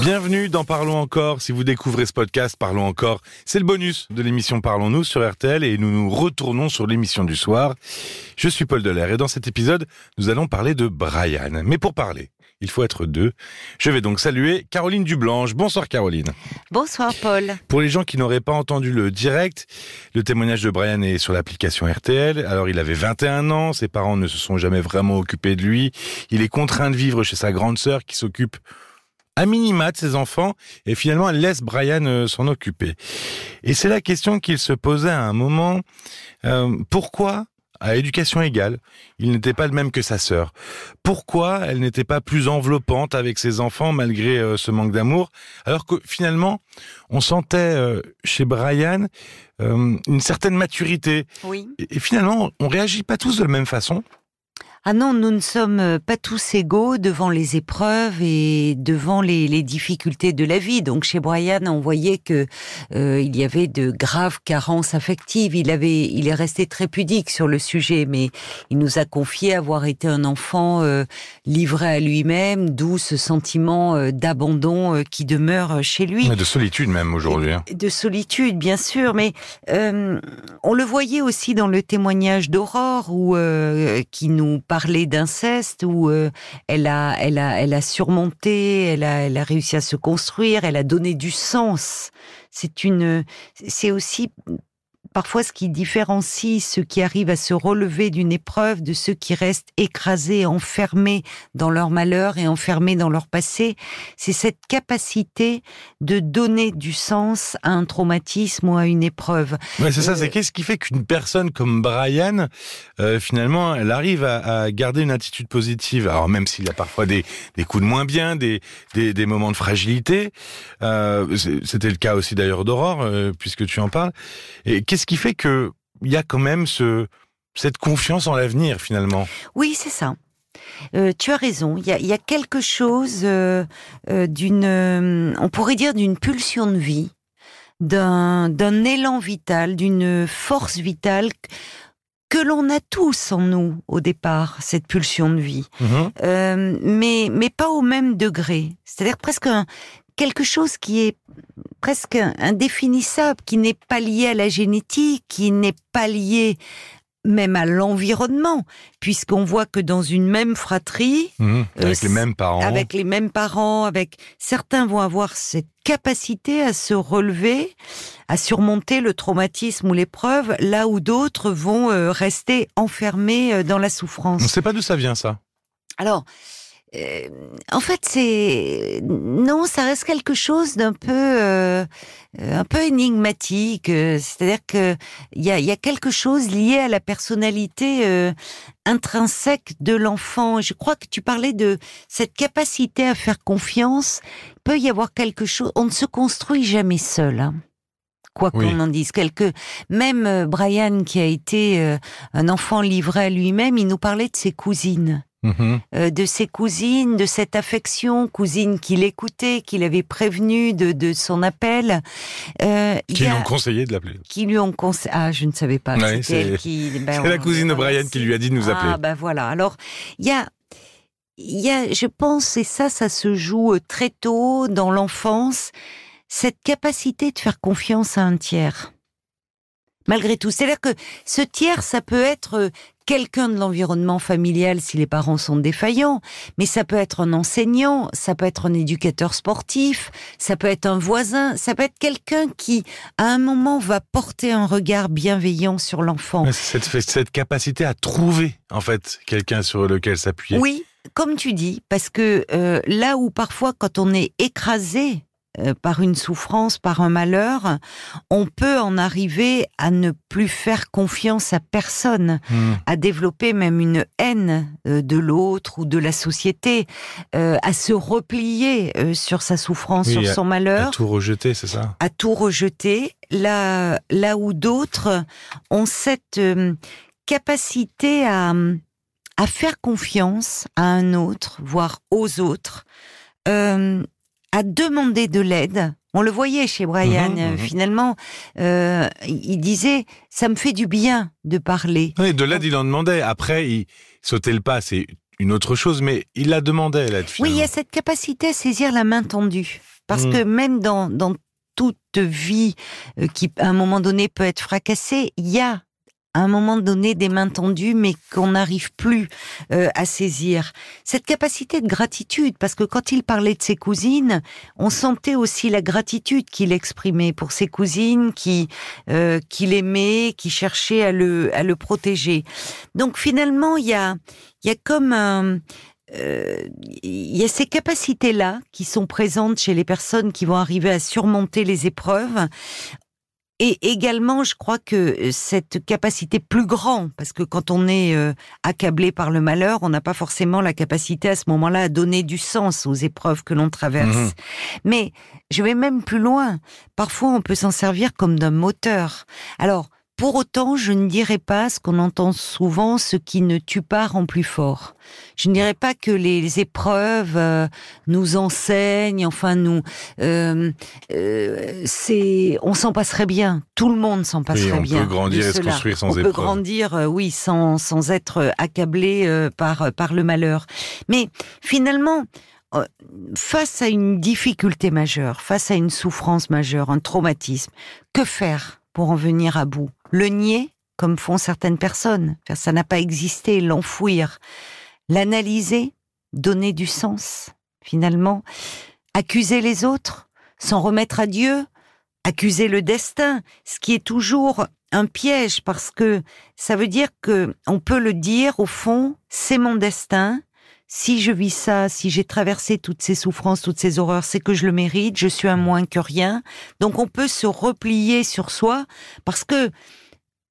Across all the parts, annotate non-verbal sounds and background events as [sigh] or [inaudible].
Bienvenue dans Parlons encore. Si vous découvrez ce podcast, Parlons encore. C'est le bonus de l'émission Parlons-nous sur RTL et nous nous retournons sur l'émission du soir. Je suis Paul Delair et dans cet épisode, nous allons parler de Brian. Mais pour parler, il faut être deux. Je vais donc saluer Caroline Dublanche. Bonsoir Caroline. Bonsoir Paul. Pour les gens qui n'auraient pas entendu le direct, le témoignage de Brian est sur l'application RTL. Alors il avait 21 ans, ses parents ne se sont jamais vraiment occupés de lui. Il est contraint de vivre chez sa grande sœur qui s'occupe à minima de ses enfants et finalement elle laisse Brian euh, s'en occuper. Et c'est la question qu'il se posait à un moment. Euh, pourquoi à éducation égale, il n'était pas le même que sa sœur? Pourquoi elle n'était pas plus enveloppante avec ses enfants malgré euh, ce manque d'amour, alors que finalement, on sentait euh, chez Brian euh, une certaine maturité. Oui. Et, et finalement, on réagit pas tous de la même façon. Ah non, nous ne sommes euh, pas tous égaux devant les épreuves et devant les, les difficultés de la vie. Donc chez Brian, on voyait que euh, il y avait de graves carences affectives. Il avait, il est resté très pudique sur le sujet, mais il nous a confié avoir été un enfant euh, livré à lui-même, d'où ce sentiment euh, d'abandon qui demeure chez lui. De solitude même aujourd'hui. hein. de solitude, bien sûr, mais on le voyait aussi dans le témoignage d'Aurore, où qui nous parlait d'inceste, où euh, elle a, elle a, elle a surmonté, elle a, elle a réussi à se construire, elle a donné du sens. C'est une, c'est aussi parfois ce qui différencie ceux qui arrivent à se relever d'une épreuve de ceux qui restent écrasés, enfermés dans leur malheur et enfermés dans leur passé, c'est cette capacité de donner du sens à un traumatisme ou à une épreuve. Ouais, c'est ça, Euh, c'est qu'est-ce qui fait qu'une personne comme Brian, euh, finalement, elle arrive à, à garder une attitude positive? Alors même s'il y a parfois des, des coups de moins bien, des, des, des moments de fragilité. Euh, C'était le cas aussi d'ailleurs d'Aurore, puisque tu en parles. Et qu'est-ce qui fait que il y a quand même ce cette confiance en l'avenir finalement Oui, c'est ça. Euh, tu as raison. Il y a, il y a quelque chose euh, euh, d'une, on pourrait dire d'une pulsion de vie, d'un d'un élan vital, d'une force vitale que- l'on a tous en nous au départ, cette pulsion de vie. Mhm. Euh, mais mais pas au même degré. C'est-à-dire presque un- quelque chose qui est presque indéfinissable, qui n'est pas lié à la génétique, qui n'est pas lié même à l'environnement, puisqu'on voit que dans une même fratrie, Mhm. Euh, Avec les mêmes parents. avec les mêmes parents, avec certains vont avoir cette capacité à se relever, à surmonter le traumatisme ou l'épreuve, là où d'autres vont euh, rester enfermés euh, dans la On souffrance. ne sait pas d'où ça vient ça? Alors, euh, en fait, c'est non, ça reste quelque chose d'un peu, euh, un peu énigmatique. euh, C'est-à-dire que il y a, y a quelque chose lié à la personnalité euh, intrinsèque de l'enfant. Je crois que tu parlais de cette capacité à faire confiance. Il peut y avoir quelque chose. On ne se construit jamais seul. Hein. Quoi Oui. qu'on en dise, quelque même euh, Brian qui a été euh, un enfant livré à lui-même, il nous parlait de ses cousines Mhm. euh, de ses cousines, de cette affection, cousine qu'il écoutait, qu'il avait prévenu de, de son appel. Euh, Qui lui a- ont conseillé de l'appeler. qui lui ont conseillé. Ah, je ne savais pas. Ouais, c'est- elle qui. [laughs] ben, la cousine de Brian qui lui a dit de nous appeler. Ah, ben voilà. Alors, il y a. Il y a, je pense, et ça, ça se joue euh, très tôt dans l'enfance, cette capacité de faire confiance à un tiers. Malgré tout. C'est-à-dire que ce tiers, ça peut être euh, quelqu'un de l'environnement familial si les parents sont défaillants, mais ça peut être un enseignant, ça peut être un éducateur sportif, ça peut être un voisin, ça peut être quelqu'un qui, à un moment, va porter un regard bienveillant sur l'enfant. Cette capacité à trouver en fait quelqu'un sur lequel s'appuyer. Oui, comme tu dis, parce que euh, là où parfois, quand on est écrasé euh, par une souffrance, par un malheur, on peut en arriver à ne plus faire confiance à personne, Mhm. à développer même une haine euh, de l'autre ou de la société, euh, à se replier sur sa souffrance, Oui, sur à- son À malheur tout rejeter, c'est ça? à tout rejeter, là, là où d'autres ont cette capacité à, à faire confiance à un autre, voire aux autres, euh, à demander de l'aide. On le voyait chez Brian, Mhm, mhm. finalement, euh, il disait, ça me fait du bien de parler. Oui, de l'aide, il en demandait. Après, il sautait le pas. C'est une autre chose, mais il la demandait, elle, Oui, il y a cette capacité à saisir la main tendue. Parce mm. que même dans, dans toute vie euh, qui, à un moment donné, peut être fracassée, il y a à un moment donné des mains tendues, mais qu'on n'arrive plus euh, à saisir. Cette capacité de gratitude, parce que quand il parlait de ses cousines, on sentait aussi la gratitude qu'il exprimait pour ses cousines, qui euh, qu'il aimait, qui cherchait à le à le protéger. Donc finalement, il y a il y a comme un euh, il y a ces capacités-là qui sont présentes chez les personnes qui vont arriver à surmonter les épreuves et également, je crois que euh, cette capacité plus grande, parce que quand on est euh, accablé par le malheur, on n'a pas forcément la capacité à ce moment-là à donner du sens aux épreuves que l'on traverse. Mhm. Mais je vais même plus loin. Parfois, on peut s'en servir comme d'un moteur. Alors, pour autant, je ne dirais pas ce qu'on entend souvent, ce qui ne tue pas rend plus fort. Je ne dirais pas que les épreuves euh, nous enseignent, enfin nous, euh, euh, c'est, on s'en passerait bien. Tout le monde s'en passerait bien. On peut grandir et se construire sans on épreuve. On peut grandir, oui, sans sans être accablé par par le malheur. Mais finalement, face à une difficulté majeure, face à une souffrance majeure, un traumatisme, que faire? Pour en venir à bout. Le nier, comme font certaines personnes, ça n'a pas existé, l'enfouir, l'analyser, donner du sens, finalement, accuser les autres, s'en remettre à Dieu, accuser le destin, ce qui est toujours un piège parce que ça veut dire que on peut le dire au fond, c'est mon destin, si je vis ça, si j'ai traversé toutes ces souffrances, toutes ces horreurs, c'est que je le mérite, je suis un moins que rien. Donc on peut se replier sur soi parce que,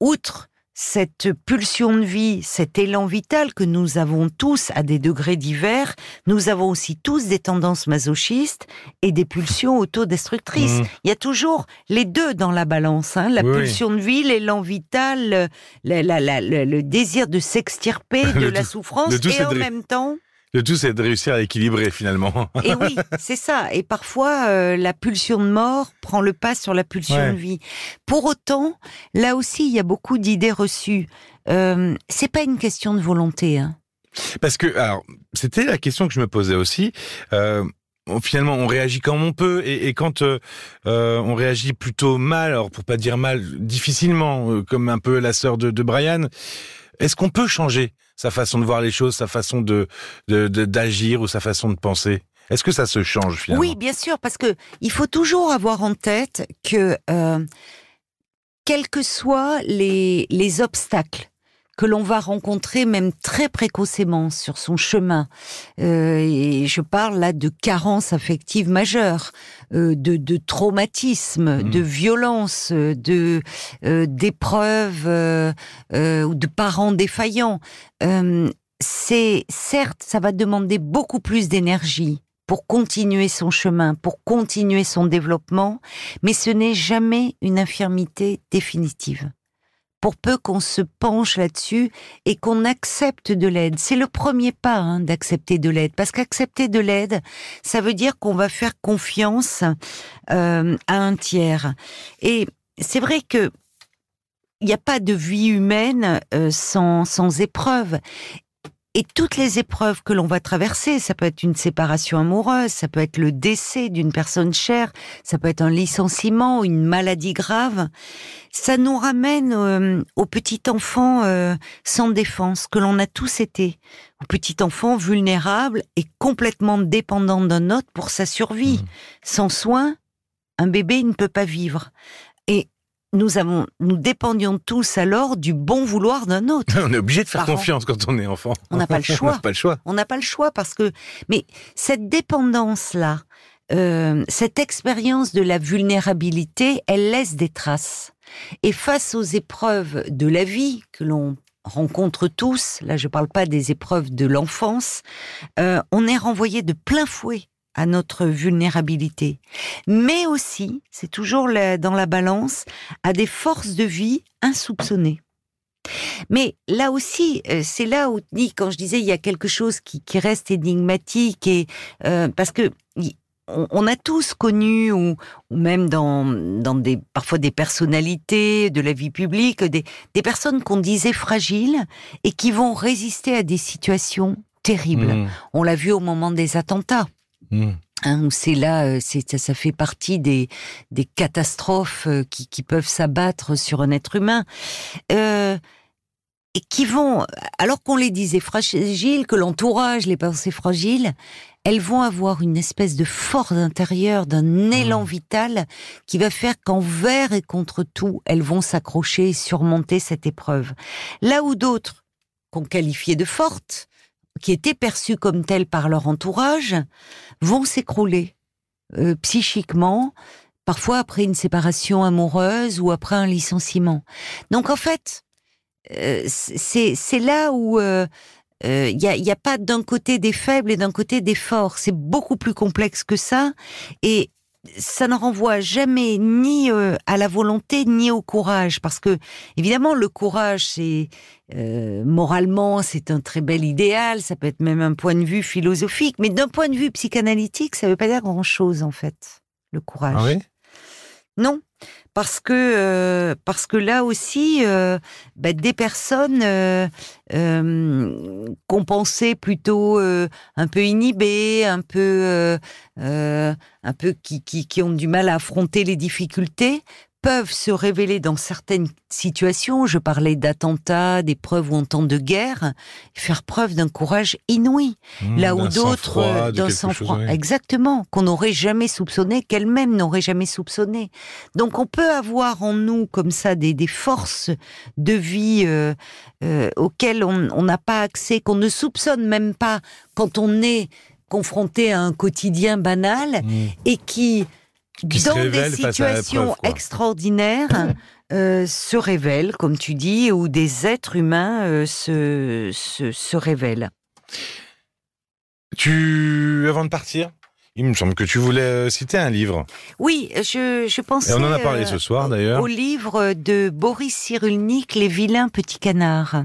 outre cette pulsion de vie, cet élan vital que nous avons tous à des degrés divers, nous avons aussi tous des tendances masochistes et des pulsions autodestructrices. Mmh. Il y a toujours les deux dans la balance, hein, la pulsion de vie, l'élan vital, le, désir de s'extirper [laughs] de la souffrance et en même temps le tout, c'est de réussir à équilibrer finalement. Et oui, [laughs] c'est ça. Et parfois, euh, la pulsion de mort prend le pas sur la pulsion de vie. Pour autant, là aussi, il y a beaucoup d'idées reçues. Euh, c'est pas une question de volonté. Hein. Parce que, alors, c'était la question que je me posais aussi. Euh, finalement, on réagit comme on peut, et, quand euh, on réagit plutôt mal, alors pour pas dire mal, difficilement, comme un peu la sœur de, de Brian, est-ce qu'on peut changer sa façon de voir les choses, sa façon de d'agir ou sa façon de penser? Est-ce que ça se change finalement? Oui, bien sûr, parce que il faut toujours avoir en tête que euh, quels que soient les, les obstacles que l'on va rencontrer même très précocement sur son chemin. Euh, et je parle là de carence affective majeure, euh, de, de traumatisme, mmh. de violence, de euh, d'épreuves euh, euh, ou de parents défaillants. c'est certes, ça va demander beaucoup plus d'énergie pour continuer son chemin, pour continuer son développement, mais ce n'est jamais une infirmité définitive pour peu qu'on se penche là-dessus et qu'on accepte de l'aide. C'est le premier pas hein, d'accepter de l'aide, parce qu'accepter de l'aide, ça veut dire qu'on va faire confiance euh, à un tiers. Et c'est vrai que il n'y a pas de vie humaine euh, sans, sans épreuve. Et toutes les épreuves que l'on va traverser, ça peut être une séparation amoureuse, ça peut être le décès d'une personne chère, ça peut être un licenciement, une maladie grave, ça nous ramène euh, au petit enfant euh, sans défense que l'on a tous été, au petit enfant vulnérable et complètement dépendant d'un autre pour sa survie. Mmh. Sans soin, un bébé ne peut pas vivre. Et nous avons, nous dépendions tous alors du bon vouloir d'un autre. [laughs] on est obligé de faire confiance quand on est enfant. On n'a pas le choix. [laughs] on n'a pas le choix. On n'a pas le choix parce que, mais cette dépendance-là, euh, cette expérience de la vulnérabilité, elle laisse des traces. Et face aux épreuves de la vie que l'on rencontre tous, là je ne parle pas des épreuves de l'enfance, euh, on est renvoyé de plein fouet à notre vulnérabilité, mais aussi, c'est toujours dans la balance, à des forces de vie insoupçonnées. Mais là aussi, euh, c'est là où, quand je disais, il y a quelque chose qui, reste énigmatique, et euh, parce que on, a tous connu, ou, même dans, dans des, parfois des personnalités de la vie publique, des, des personnes qu'on disait fragiles et qui vont résister à des situations terrible. Mmh. On l'a vu au moment des attentats. Mmh. Hein, où c'est là, euh, c'est ça, ça fait partie des, des catastrophes euh, qui, qui peuvent s'abattre sur un être humain. Euh, et qui vont, alors qu'on les disait fragiles, que l'entourage les pensait fragiles, elles vont avoir une espèce de force intérieure, d'un élan vital qui va faire qu'envers et contre tout, elles vont s'accrocher et surmonter cette épreuve. Là où d'autres, qu'on qualifiait de fortes, qui étaient perçues comme telles par leur entourage, vont s'écrouler euh, psychiquement, parfois après une séparation amoureuse ou après un licenciement. Donc en fait, euh, c'est c'est là où euh, il n'y a, y a pas d'un côté des faibles et d'un côté des forts. C'est beaucoup plus complexe que ça. Et ça ne renvoie jamais ni euh, à la volonté ni au courage, parce que évidemment le courage, c'est euh, moralement, c'est un très bel idéal. Ça peut être même un point de vue philosophique, mais d'un point de vue psychanalytique, ça ne veut pas dire grand-chose en fait. Le courage. Ah oui? Non, parce que euh, parce que là aussi, euh, bah, des personnes euh, euh, qu'on pensait plutôt un peu inhibées, un peu un peu qui, qui qui ont du mal à affronter les difficultés peuvent se révéler dans certaines situations, je parlais d'attentats, d'épreuves ou en temps de guerre, faire preuve d'un courage inouï. Mmh, là où d'autres euh, d'un sang-froid, oui. exactement, qu'on n'aurait jamais soupçonné, qu'elles-mêmes n'auraient jamais soupçonné. Donc on peut avoir en nous comme ça des, des forces de vie euh, euh, auxquelles on on n'a pas accès, qu'on ne soupçonne même pas quand on est confronté à un quotidien banal Mmh. et qui, Qui dans des situations preuve, extraordinaires, [clears throat] euh, se révèlent, comme tu dis, ou des êtres humains euh, se, se, se révèlent. Tu, avant de partir, il me semble que tu voulais euh, citer un livre. Oui, je, je pensais Et on en a parlé euh, ce soir d'ailleurs. au livre de Boris Cyrulnik, Les vilains petits canards,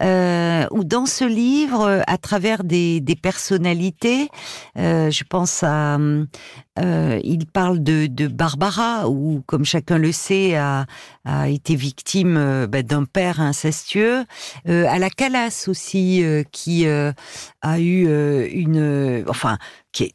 euh, où dans ce livre, à travers des, des personnalités, euh, je pense à, il parle de, de Barbara, ou comme chacun le sait, a, a été victime bah, d'un père incestueux, à la Calas aussi, qui a eu une, enfin, qui est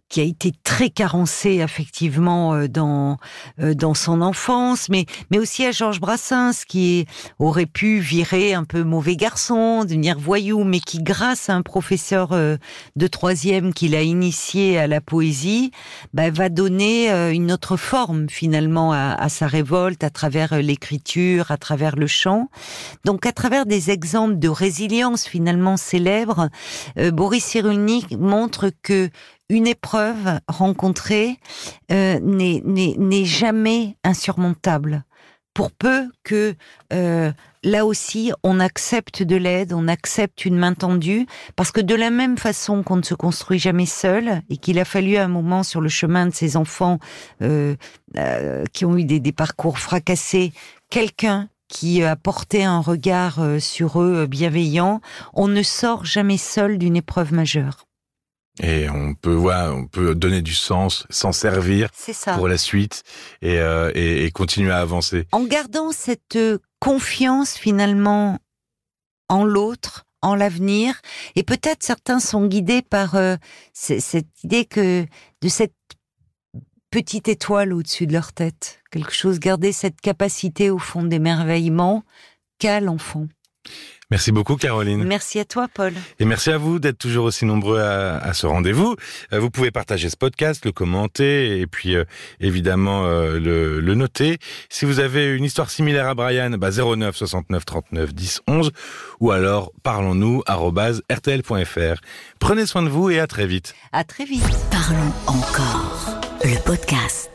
qui, a été très carencé effectivement euh, dans euh, dans son enfance, mais mais aussi à Georges Brassens qui aurait pu virer un peu mauvais garçon, devenir voyou, mais qui grâce à un professeur euh, de troisième qui l'a initié à la poésie, bah, va donner une autre forme finalement à, à sa révolte à travers l'écriture, à travers le chant. Donc à travers des exemples de résilience finalement célèbres, Boris Cyrulnik montre que une épreuve rencontrée euh, n'est- jamais insurmontable. Pour peu que euh, là aussi on accepte de l'aide, on accepte une main tendue, parce que de la même façon qu'on ne se construit jamais seul et qu'il a fallu un moment sur le chemin de ces enfants euh, qui ont eu des, parcours fracassés, quelqu'un qui a porté un regard sur eux bienveillant, on ne sort jamais seul d'une épreuve majeure. Et on peut voir, on peut donner du sens, s'en servir ça. pour la suite et, euh, et, et continuer à avancer. En gardant cette euh, confiance finalement en l'autre, en l'avenir, et peut-être certains sont guidés par euh, cette idée que de cette petite étoile au-dessus de leur tête, quelque chose, garder cette capacité au fond d'émerveillement qu'a l'enfant. Merci beaucoup Caroline. Merci à toi, Paul. Et merci à vous d'être toujours aussi nombreux à, à ce rendez-vous. Euh, Vous pouvez partager ce podcast, le commenter et puis euh, évidemment euh, le, le noter. Si vous avez une histoire similaire à Brian, bah 09 69 39 10 11 ou alors parlons-nous rtl.fr. Prenez soin de vous et à très vite. À très vite. Parlons encore. Le podcast.